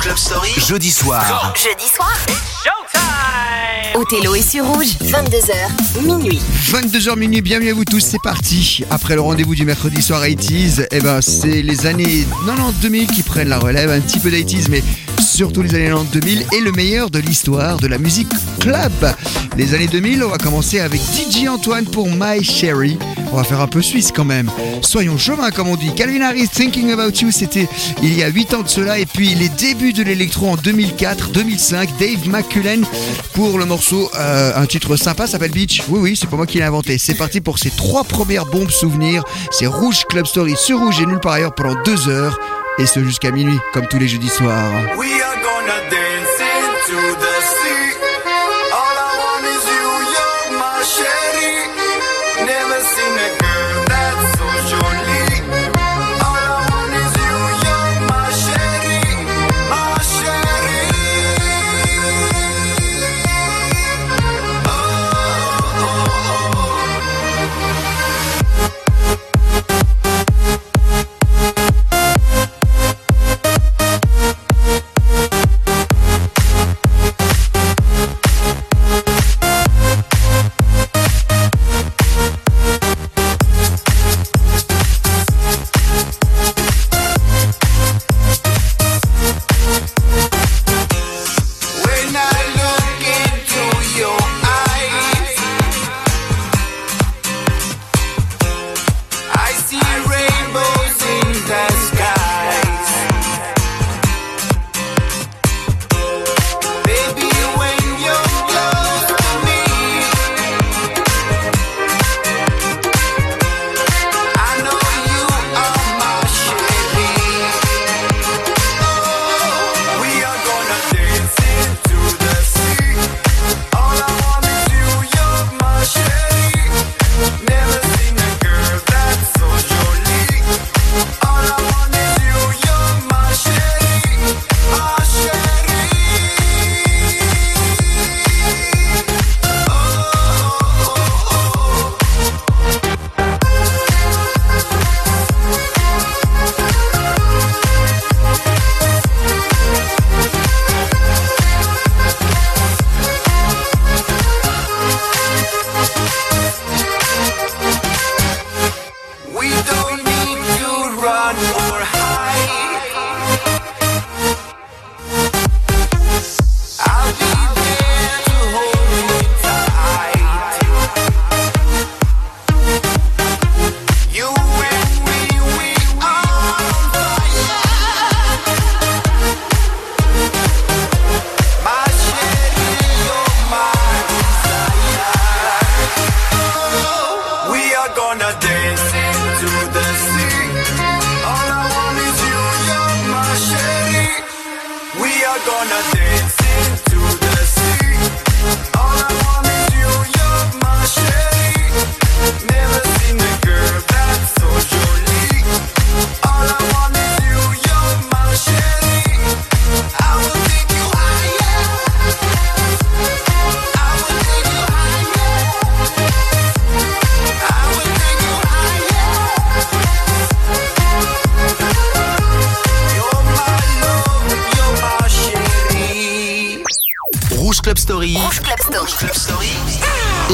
Club Story. Jeudi soir. Jeudi soir. Othello est sur rouge, 22h, minuit. 22h minuit, bienvenue à vous tous, c'est parti. Après le rendez-vous du mercredi soir 80s, eh ben c'est les années 90-2000 qui prennent la relève, un petit peu d'80s, mais surtout les années 90-2000 et le meilleur de l'histoire de la musique club. Les années 2000, on va commencer avec DJ Antoine pour My Sherry. On va faire un peu suisse quand même. Soyons chauvins comme on dit. Calvin Harris, Thinking About You, c'était il y a 8 ans de cela. Et puis les débuts de l'électro en 2004-2005. Dave McCullen pour le morceau, euh, un titre sympa, s'appelle Beach. Oui, oui, c'est pas moi qui l'ai inventé. C'est parti pour ces trois premières bombes souvenirs. C'est Rouge Club Story sur Rouge et nulle part ailleurs pendant 2 heures. Et ce jusqu'à minuit, comme tous les jeudis soirs.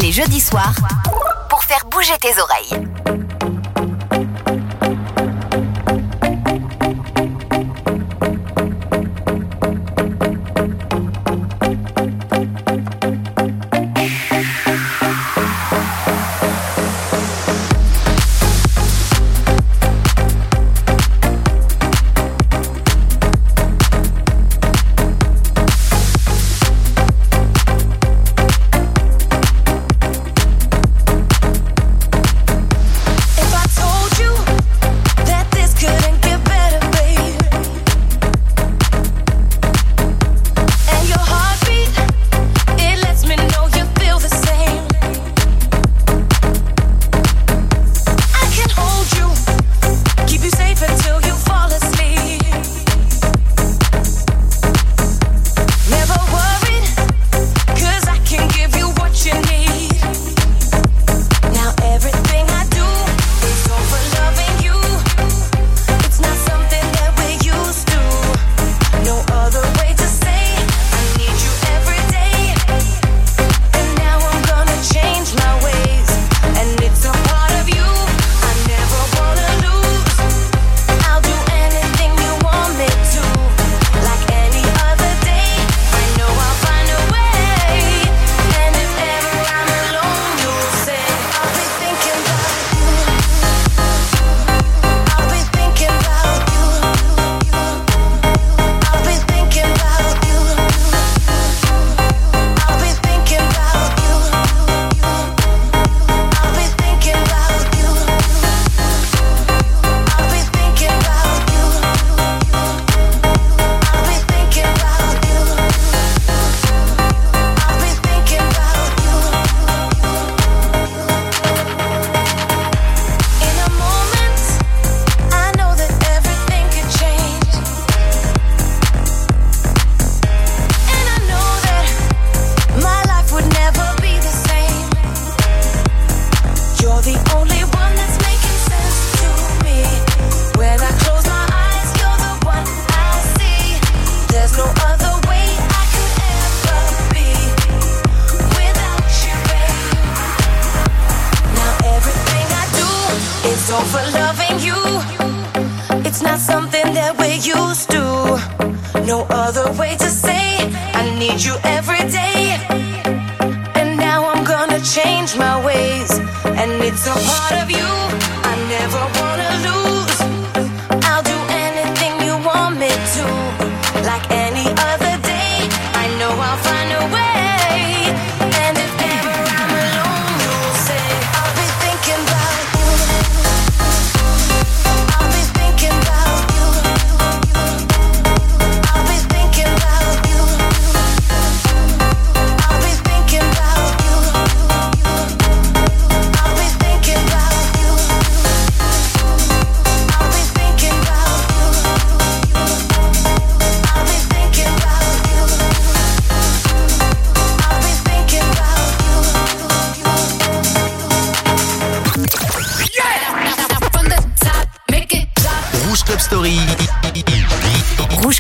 Les jeudis soirs, pour faire bouger tes oreilles.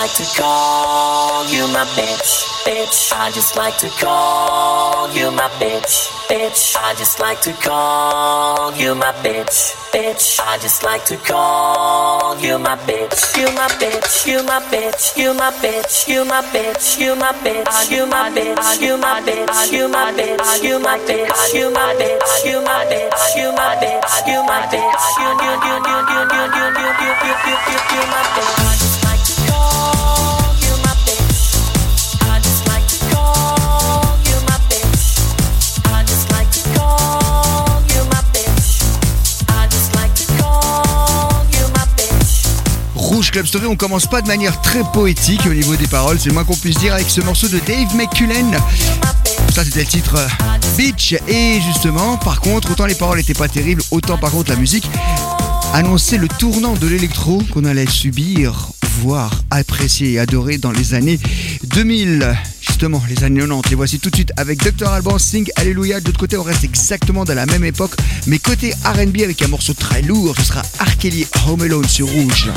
Like to call you my bitch, bitch. I just like to call you my bitch, bitch. I just like to call you my bitch, bitch. I just like to call you my bitch, you my bitch, you my bitch, you my bitch, you my bitch, you my bitch, you my bitch, you my bitch, you my bitch, you my bitch, you my bitch, you my bitch, you my bitch, you my bitch, you you you you you you you you you you you you my bitch. Club Story, on commence pas de manière très poétique au niveau des paroles, c'est le moins qu'on puisse dire avec ce morceau de Dave McCullen. Ça c'était le titre euh, Beach. Et justement par contre autant les paroles étaient pas terribles autant par contre la musique annonçait le tournant de l'électro qu'on allait subir voire apprécier et adorer dans les années 2000 justement les années 90 les voici tout de suite avec Dr Alban Sing Alléluia de l'autre côté on reste exactement dans la même époque mais côté R&B avec un morceau très lourd ce sera R. Kelly Home Alone sur Rouge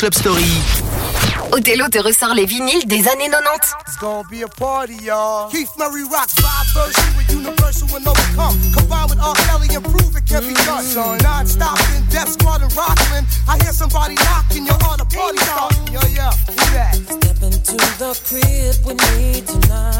Club Story. Othello te ressort les vinyles des années 90. It's gonna be a party, y'all. Keith Murray rocks five verses with Universal and Overcome. Combine with R. Kelly and prove it can be mm. done. Non stop in Death Squad and Rockland. I hear somebody knocking, your heart a party starting. Yo, yo, who that? Step into the crib with me tonight.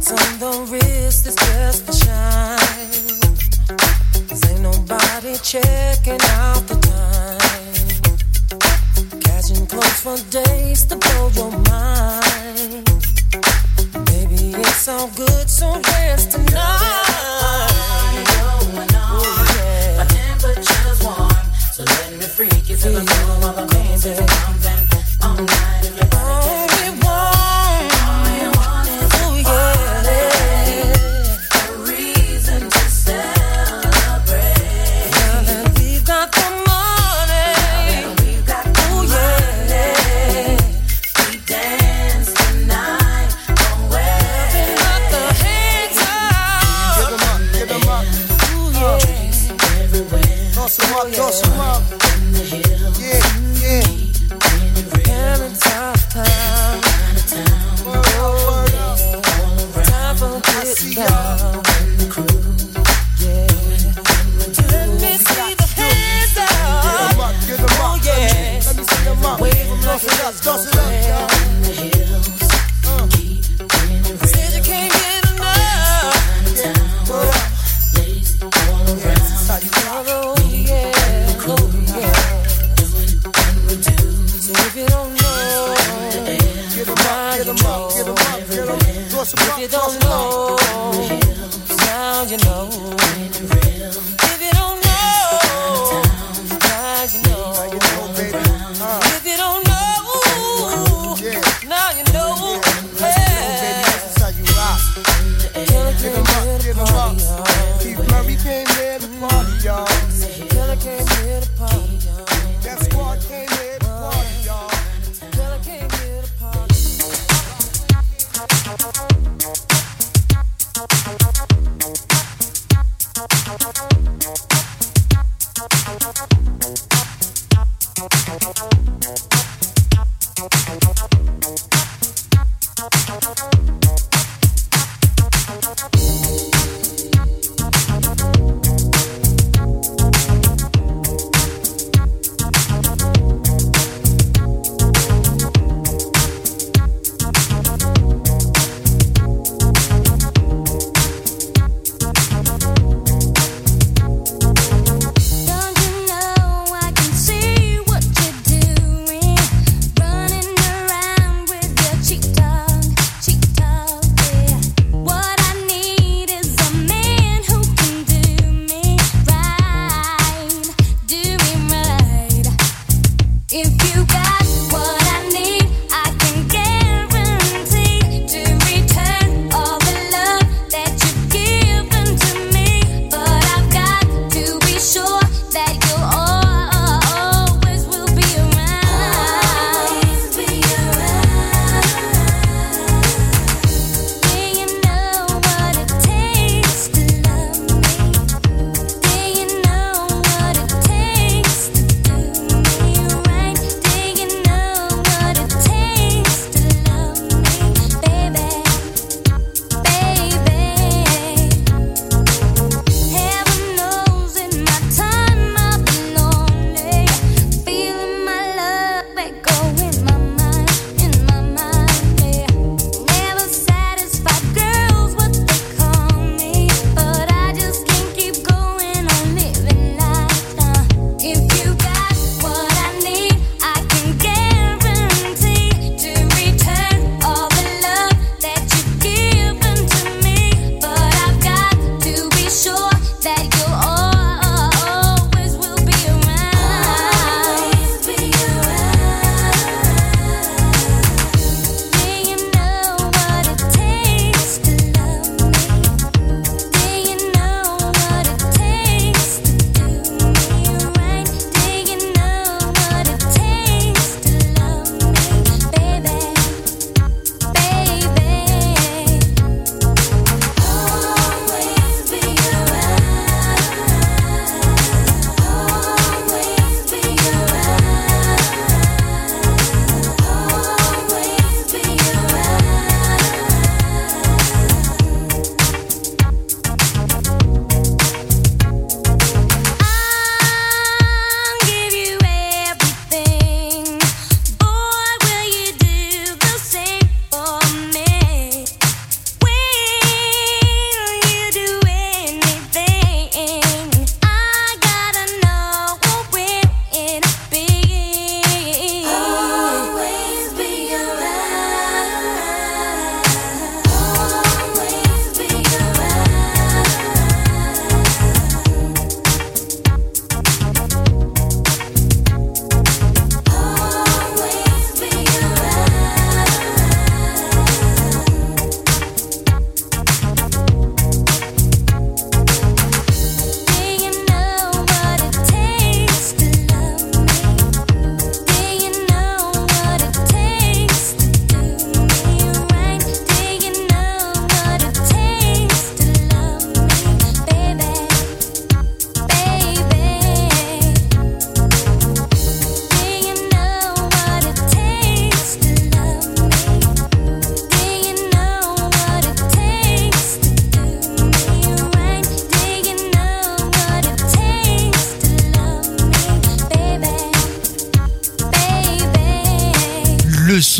It's on the wrist, it's just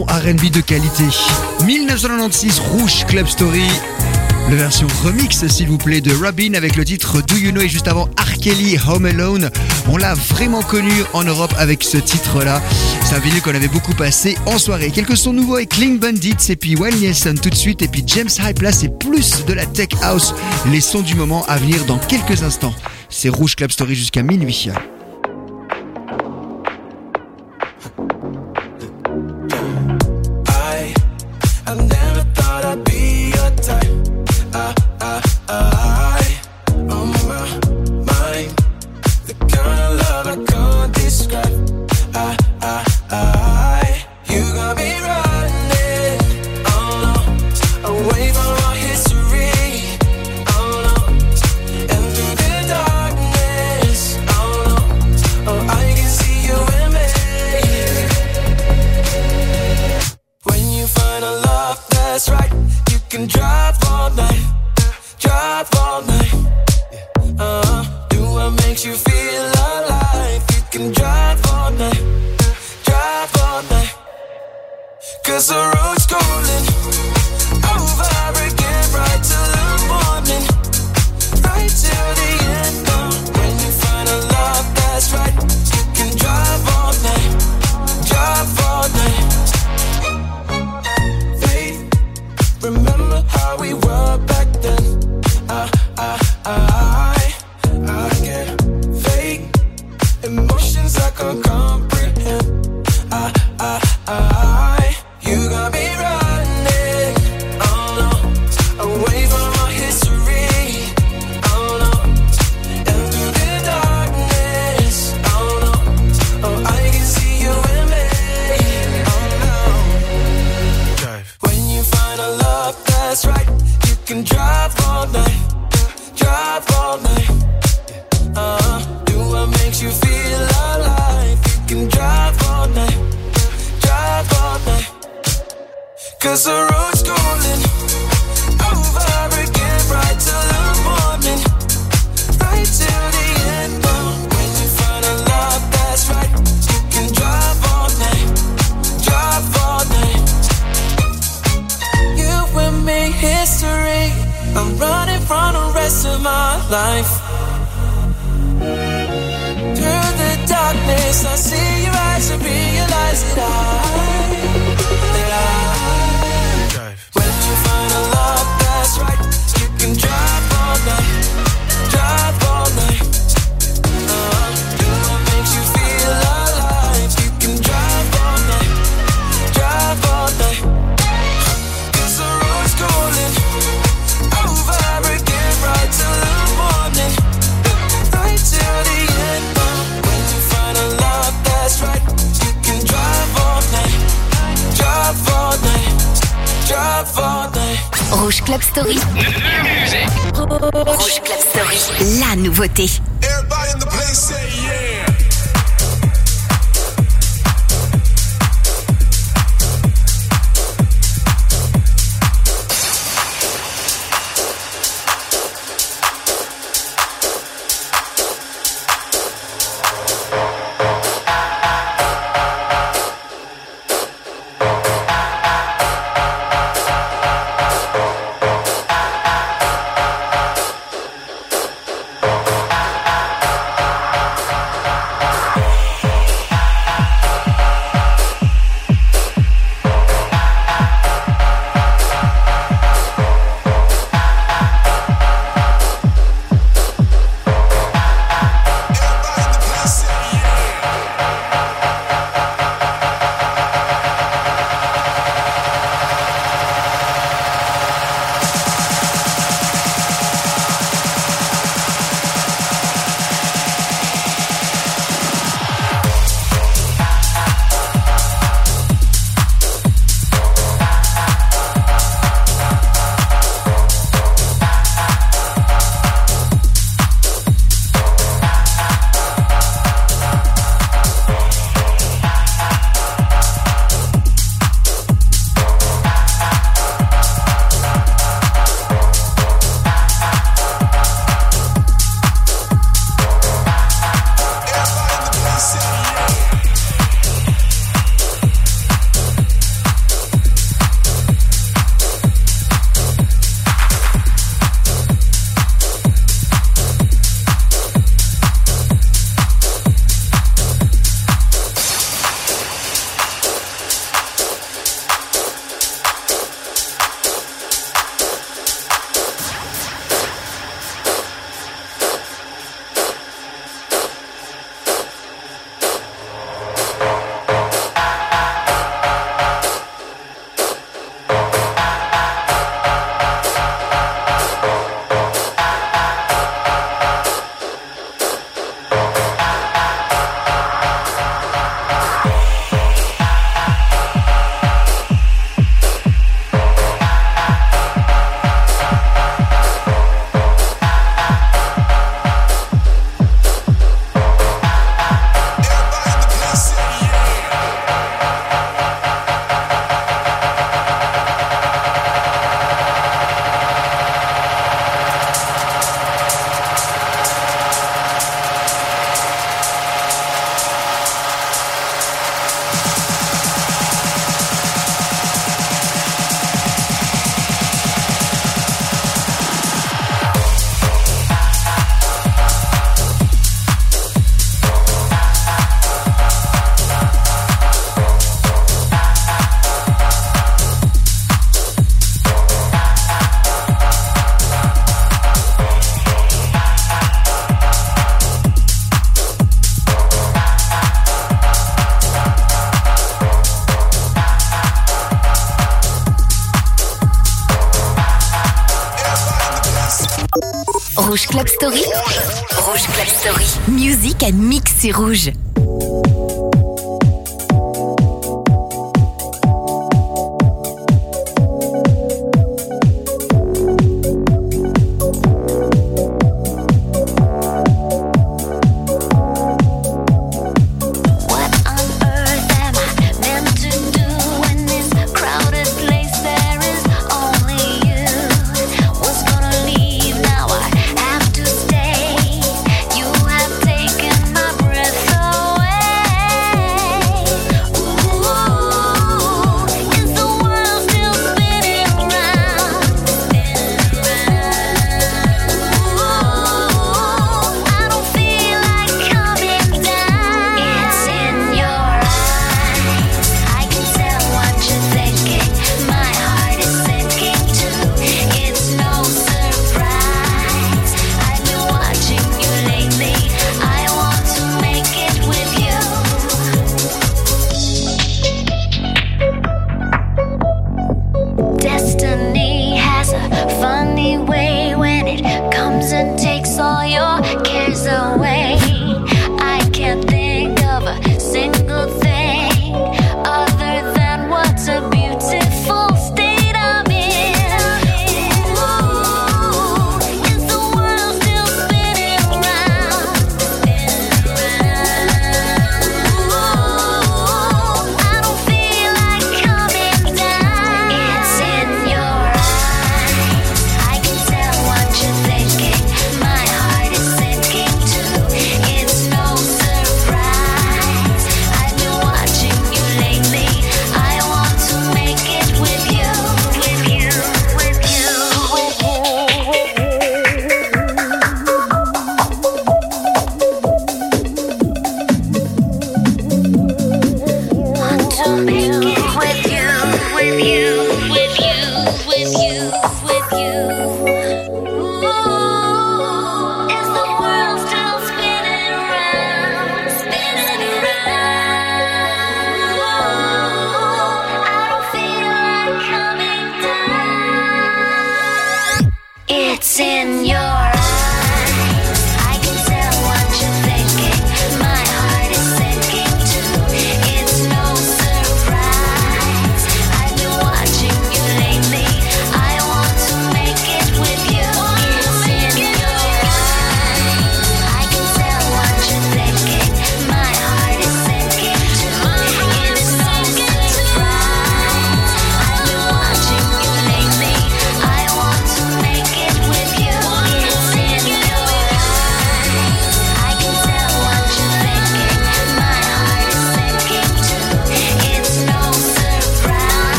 RB de qualité. 1996 Rouge Club Story. La version remix, s'il vous plaît, de Robin avec le titre Do You Know et juste avant R. Home Alone. On l'a vraiment connu en Europe avec ce titre-là. C'est un vinyle qu'on avait beaucoup passé en soirée. Quelques sons nouveaux avec Clean Bandits et puis Wayne Nielsen tout de suite. Et puis James Hype, là, c'est plus de la tech house. Les sons du moment à venir dans quelques instants. C'est Rouge Club Story jusqu'à minuit. Rouge Club Story. Rouge Club Story. La nouveauté. Everybody in the place Club Story. Rouge Club Story. musique à mixer rouge.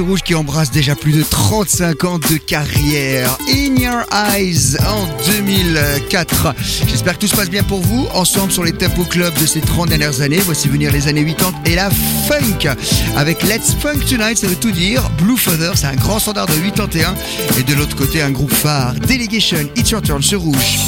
rouge qui embrasse déjà plus de 35 ans de carrière. In Your Eyes en 2004. J'espère que tout se passe bien pour vous. Ensemble sur les Tempo Club de ces 30 dernières années, voici venir les années 80 et la funk. Avec Let's Funk Tonight, ça veut tout dire. Blue Feather, c'est un grand standard de 81. Et de l'autre côté, un groupe phare. Delegation, It's Your Turn, ce rouge.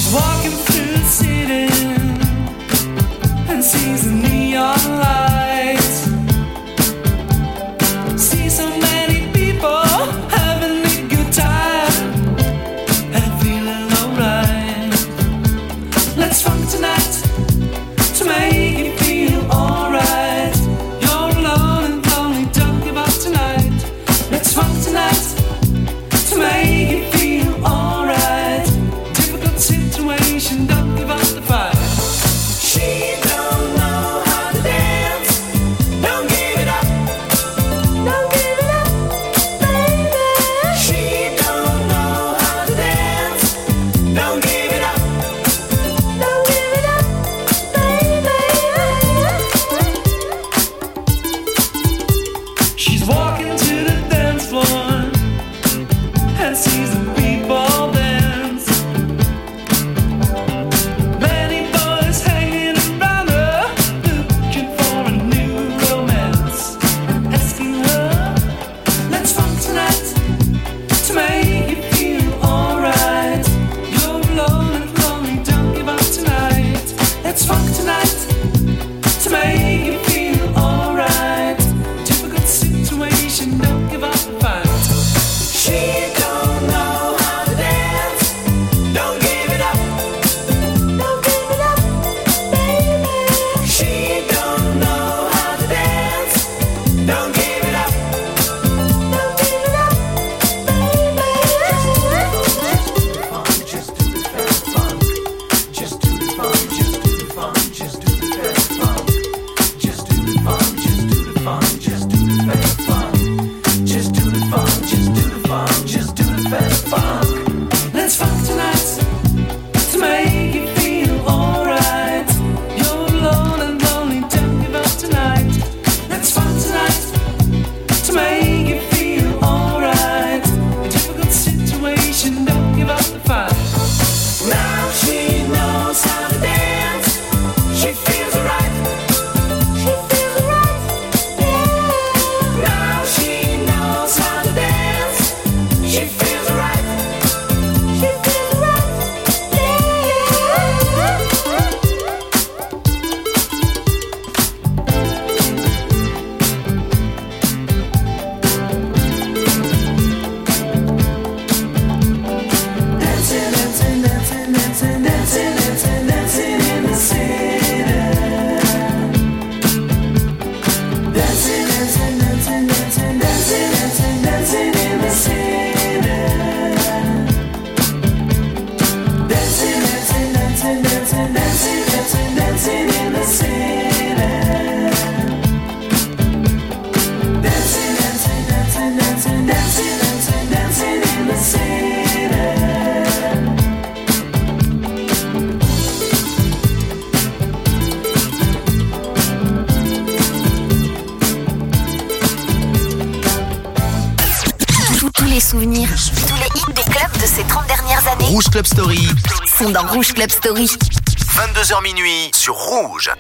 Rouge Club Story. 22h minuit sur Rouge.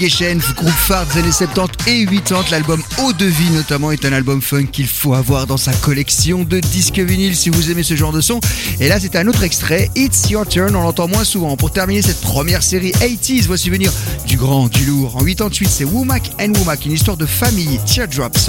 Navigation, groupe phare des années 70 et 80. L'album Eau de vie notamment est un album funk qu'il faut avoir dans sa collection de disques vinyles si vous aimez ce genre de son. Et là c'est un autre extrait, It's Your Turn, on l'entend moins souvent. Pour terminer cette première série 80s, voici venir du grand, du lourd. En 88 c'est Womack and Womack, une histoire de famille, Teardrops.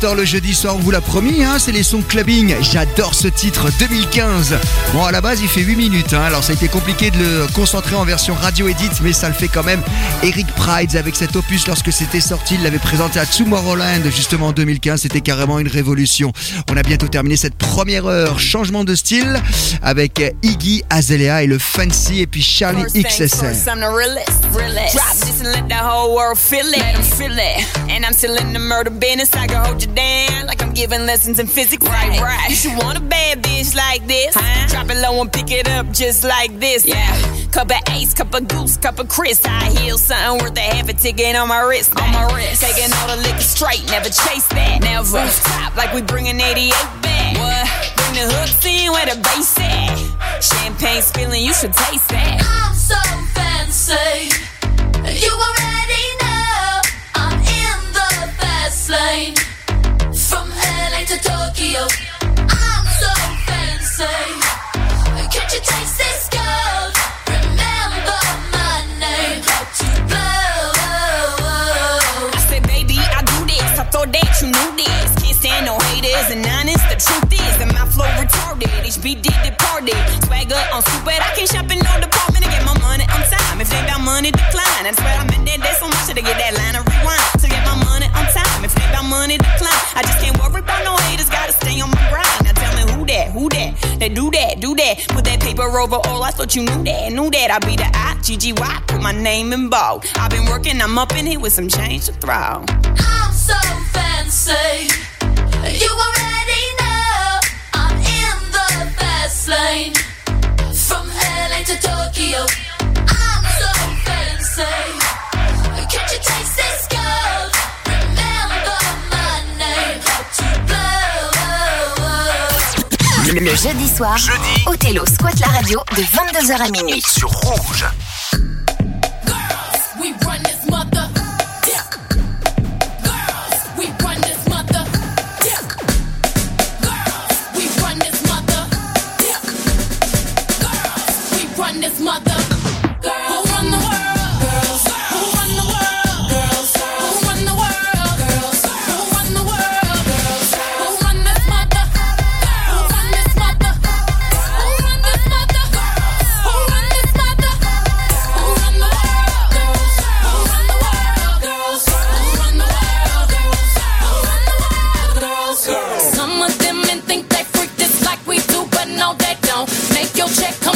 18h le jeudi soir, on vous l'a promis, hein, c'est les sons clubbing. J'adore ce titre 2015. Bon, à la base, il fait 8 minutes, hein. alors ça a été compliqué de le concentrer en version radio edit, mais ça le fait quand même. Eric Prides, avec cet opus, lorsque c'était sorti, il l'avait présenté à Tomorrowland, justement en 2015. C'était carrément une révolution. On a bientôt terminé cette première heure. Changement de style avec Iggy Azalea et le Fancy, et puis Charlie XSL. Down like I'm giving lessons in physics. Right, right. You should want a bad bitch like this. Drop it low and pick it up just like this. Yeah. Cup of ace, cup of goose, cup of Chris. I heal something worth a half a ticket on my wrist. On my wrist. Taking all the liquor straight, never chase that. Never. Stop like we bringing 88 back. What? Bring the hooks in where the bass at. Champagne spilling, you should taste that. Tokyo. I'm so fancy. Can't you taste this gold? Remember my name. To blow. I said, baby, I do this. I thought that you knew this. Can't stand no haters and honest. The truth is that my flow retarded. HB did departed. Swagger on stupid. I can't shop in no department to get my money on time. If they got money, decline. That's why I'm in day so much to get that They do that, do that. Put that paper over all. I thought you knew that, knew that. I be the I. Put my name in bold. I've been working, I'm up in here with some change to throw. I'm so fancy. You already know I'm in the fast lane. From LA to Tokyo. I'm so fancy. Le jeudi soir, Othello squatte la radio de 22h à minuit. Sur Rouge. Your check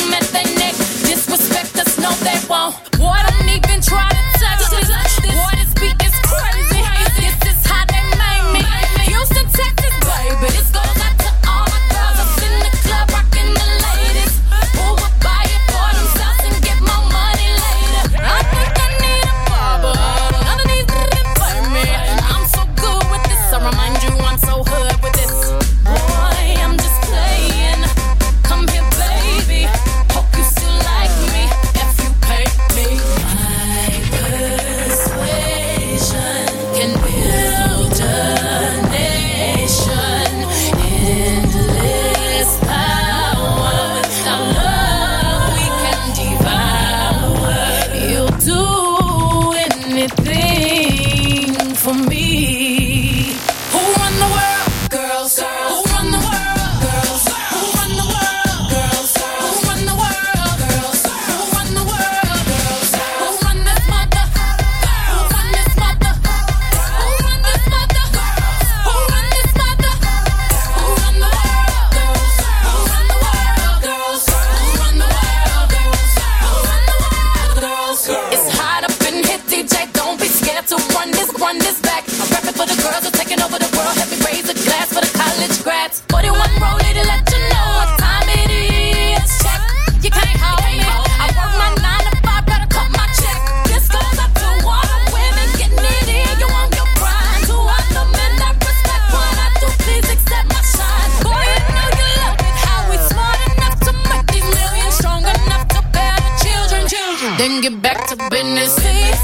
Then get back to business. Please.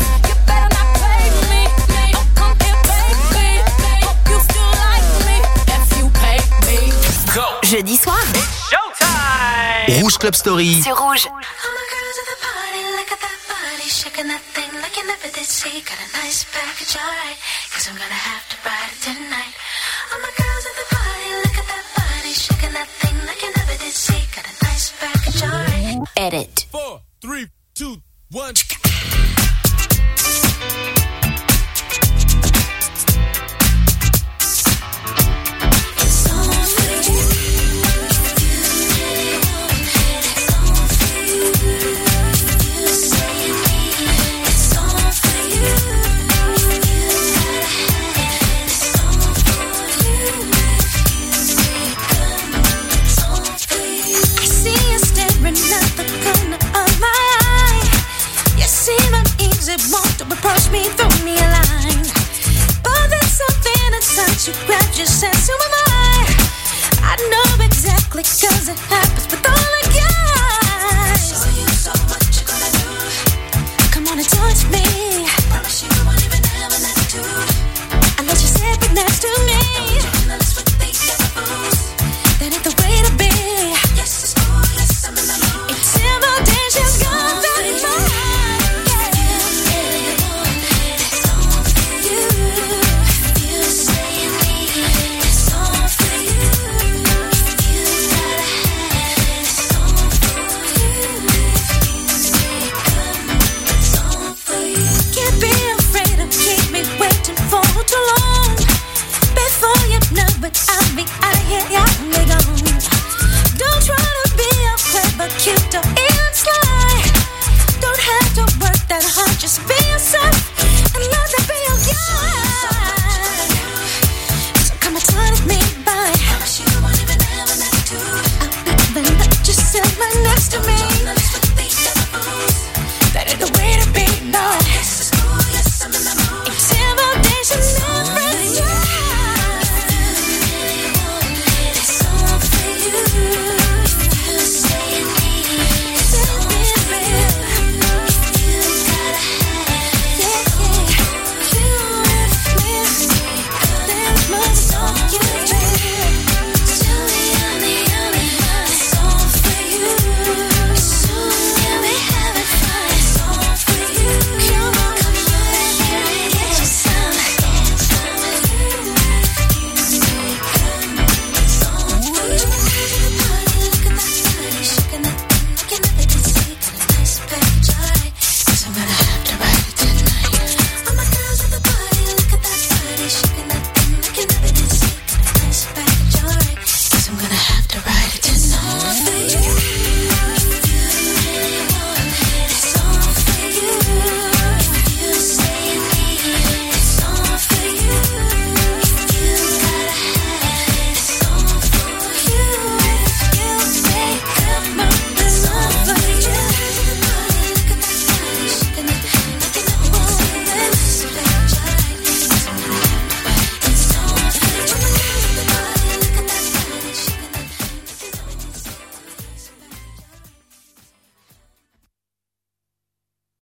Oh. Jeudi soir, Rouge Club Story. sur Rouge. All my girls at the party, look at that body, shaking that thing like you never did see. Got a nice package, alright. Cause I'm gonna have to ride it tonight. All my girls at the party, look at that body, shaking that thing like you never did see. Got a nice package, alright. Edit. Four, three, two, One. it won't approach me, throw me a line. But there's something inside you, grab your sense "Who am I? I know exactly, cause it happens with all the guys. So you, so what you gonna do? Come on and touch me. Promise you won't even have a to Unless you're sitting next to me.